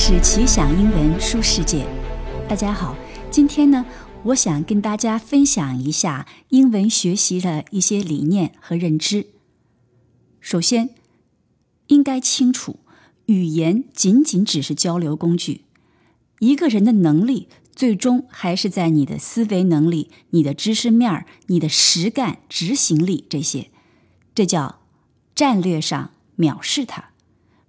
是奇想英文书世界，大家好，今天呢，我想跟大家分享一下英文学习的一些理念和认知。首先，应该清楚，语言仅仅只是交流工具，一个人的能力最终还是在你的思维能力、你的知识面、你的实干执行力这些，这叫战略上藐视他。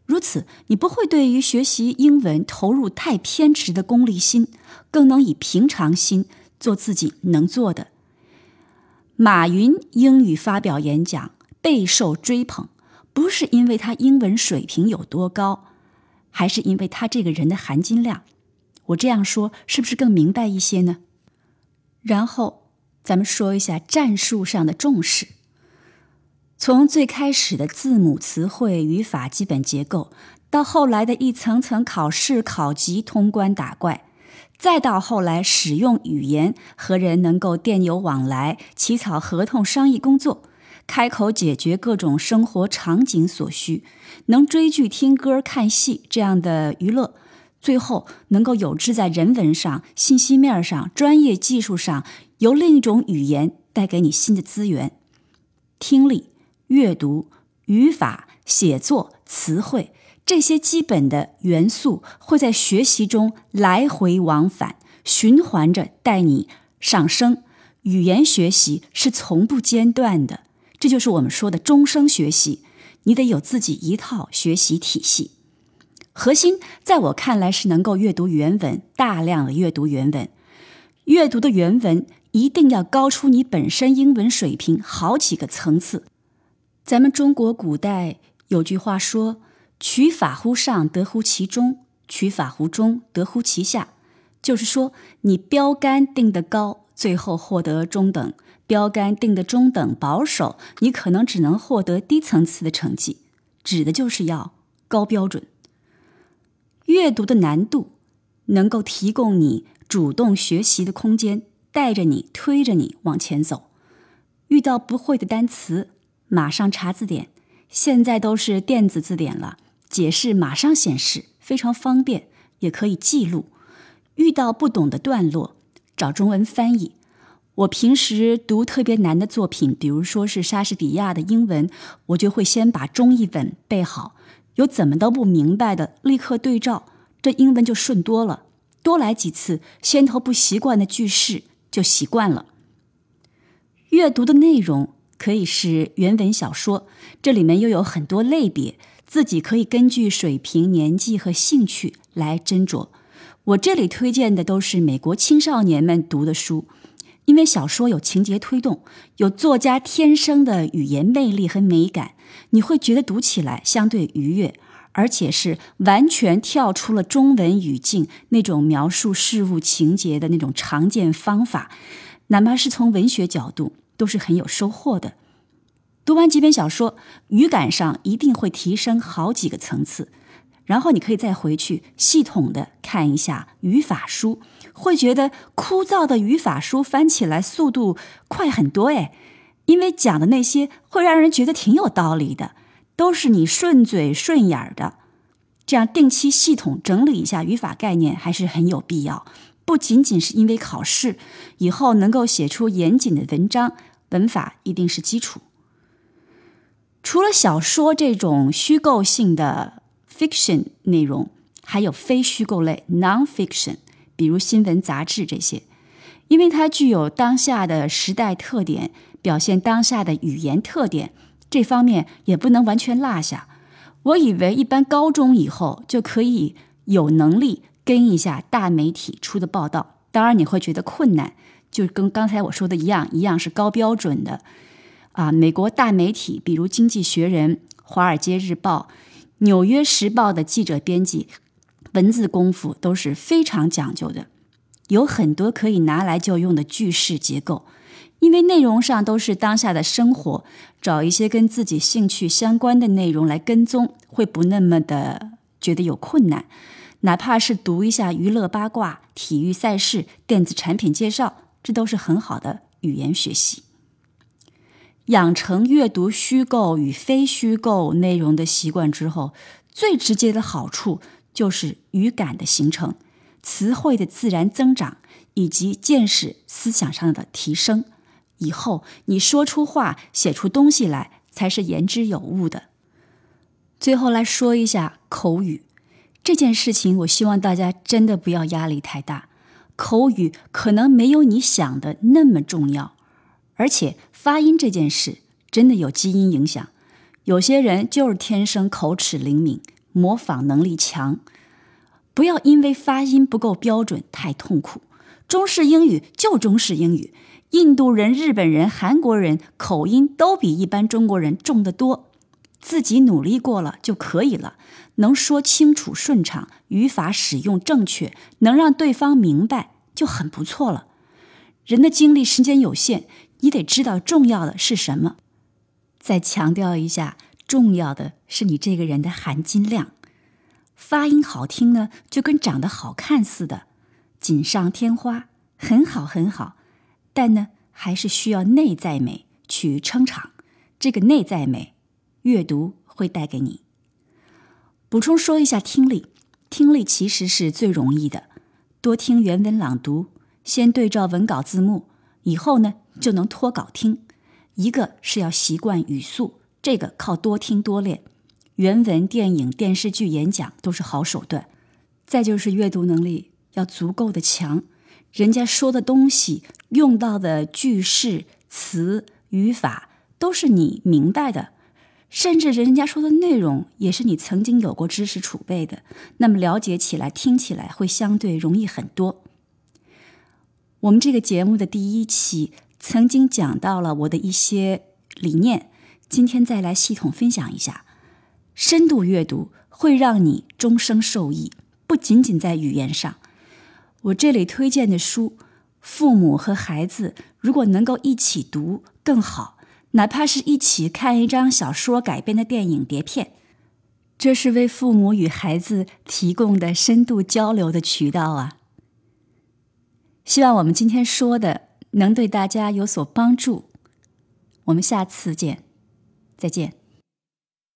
如此，你不会对于学习英文投入太偏执的功利心，更能以平常心做自己能做的。马云英语发表演讲备受追捧，不是因为他英文水平有多高，还是因为他这个人的含金量。我这样说是不是更明白一些呢？然后，咱们说一下战术上的重视。从最开始的字母、词汇、语法基本结构，到后来的一层层考试、考级、通关打怪，再到后来使用语言和人能够电邮往来、起草合同、商议工作、开口解决各种生活场景所需，能追剧、听歌、看戏这样的娱乐，最后能够有志在人文上、信息面上、专业技术上，由另一种语言带给你新的资源，听力。阅读、语法、写作、词汇这些基本的元素会在学习中来回往返、循环着带你上升。语言学习是从不间断的，这就是我们说的终生学习。你得有自己一套学习体系。核心在我看来是能够阅读原文，大量的阅读原文。阅读的原文一定要高出你本身英文水平好几个层次。咱们中国古代有句话说：“取法乎上，得乎其中；取法乎中，得乎其下。”就是说，你标杆定得高，最后获得中等；标杆定的中等保守，你可能只能获得低层次的成绩。指的就是要高标准。阅读的难度能够提供你主动学习的空间，带着你、推着你往前走。遇到不会的单词。马上查字典，现在都是电子字典了，解释马上显示，非常方便，也可以记录。遇到不懂的段落，找中文翻译。我平时读特别难的作品，比如说是莎士比亚的英文，我就会先把中译本背好，有怎么都不明白的，立刻对照，这英文就顺多了。多来几次，先头不习惯的句式就习惯了。阅读的内容。可以是原文小说，这里面又有很多类别，自己可以根据水平、年纪和兴趣来斟酌。我这里推荐的都是美国青少年们读的书，因为小说有情节推动，有作家天生的语言魅力和美感，你会觉得读起来相对愉悦，而且是完全跳出了中文语境那种描述事物情节的那种常见方法，哪怕是从文学角度。都是很有收获的。读完几本小说，语感上一定会提升好几个层次。然后你可以再回去系统的看一下语法书，会觉得枯燥的语法书翻起来速度快很多哎，因为讲的那些会让人觉得挺有道理的，都是你顺嘴顺眼的。这样定期系统整理一下语法概念还是很有必要。不仅仅是因为考试，以后能够写出严谨的文章。文法一定是基础。除了小说这种虚构性的 fiction 内容，还有非虚构类 non-fiction，比如新闻、杂志这些，因为它具有当下的时代特点，表现当下的语言特点，这方面也不能完全落下。我以为一般高中以后就可以有能力跟一下大媒体出的报道，当然你会觉得困难。就跟刚才我说的一样，一样是高标准的啊！美国大媒体，比如《经济学人》《华尔街日报》《纽约时报》的记者编辑，文字功夫都是非常讲究的，有很多可以拿来就用的句式结构。因为内容上都是当下的生活，找一些跟自己兴趣相关的内容来跟踪，会不那么的觉得有困难。哪怕是读一下娱乐八卦、体育赛事、电子产品介绍。这都是很好的语言学习。养成阅读虚构与非虚构内容的习惯之后，最直接的好处就是语感的形成、词汇的自然增长以及见识、思想上的提升。以后你说出话、写出东西来，才是言之有物的。最后来说一下口语这件事情，我希望大家真的不要压力太大。口语可能没有你想的那么重要，而且发音这件事真的有基因影响。有些人就是天生口齿灵敏，模仿能力强。不要因为发音不够标准太痛苦。中式英语就中式英语，印度人、日本人、韩国人口音都比一般中国人重得多。自己努力过了就可以了，能说清楚顺畅，语法使用正确，能让对方明白就很不错了。人的精力时间有限，你得知道重要的是什么。再强调一下，重要的是你这个人的含金量。发音好听呢，就跟长得好看似的，锦上添花，很好很好。但呢，还是需要内在美去撑场。这个内在美。阅读会带给你。补充说一下听力，听力其实是最容易的，多听原文朗读，先对照文稿字幕，以后呢就能脱稿听。一个是要习惯语速，这个靠多听多练。原文、电影、电视剧、演讲都是好手段。再就是阅读能力要足够的强，人家说的东西、用到的句式、词、语法都是你明白的。甚至人家说的内容也是你曾经有过知识储备的，那么了解起来、听起来会相对容易很多。我们这个节目的第一期曾经讲到了我的一些理念，今天再来系统分享一下。深度阅读会让你终生受益，不仅仅在语言上。我这里推荐的书，父母和孩子如果能够一起读更好。哪怕是一起看一张小说改编的电影碟片，这是为父母与孩子提供的深度交流的渠道啊！希望我们今天说的能对大家有所帮助。我们下次见，再见。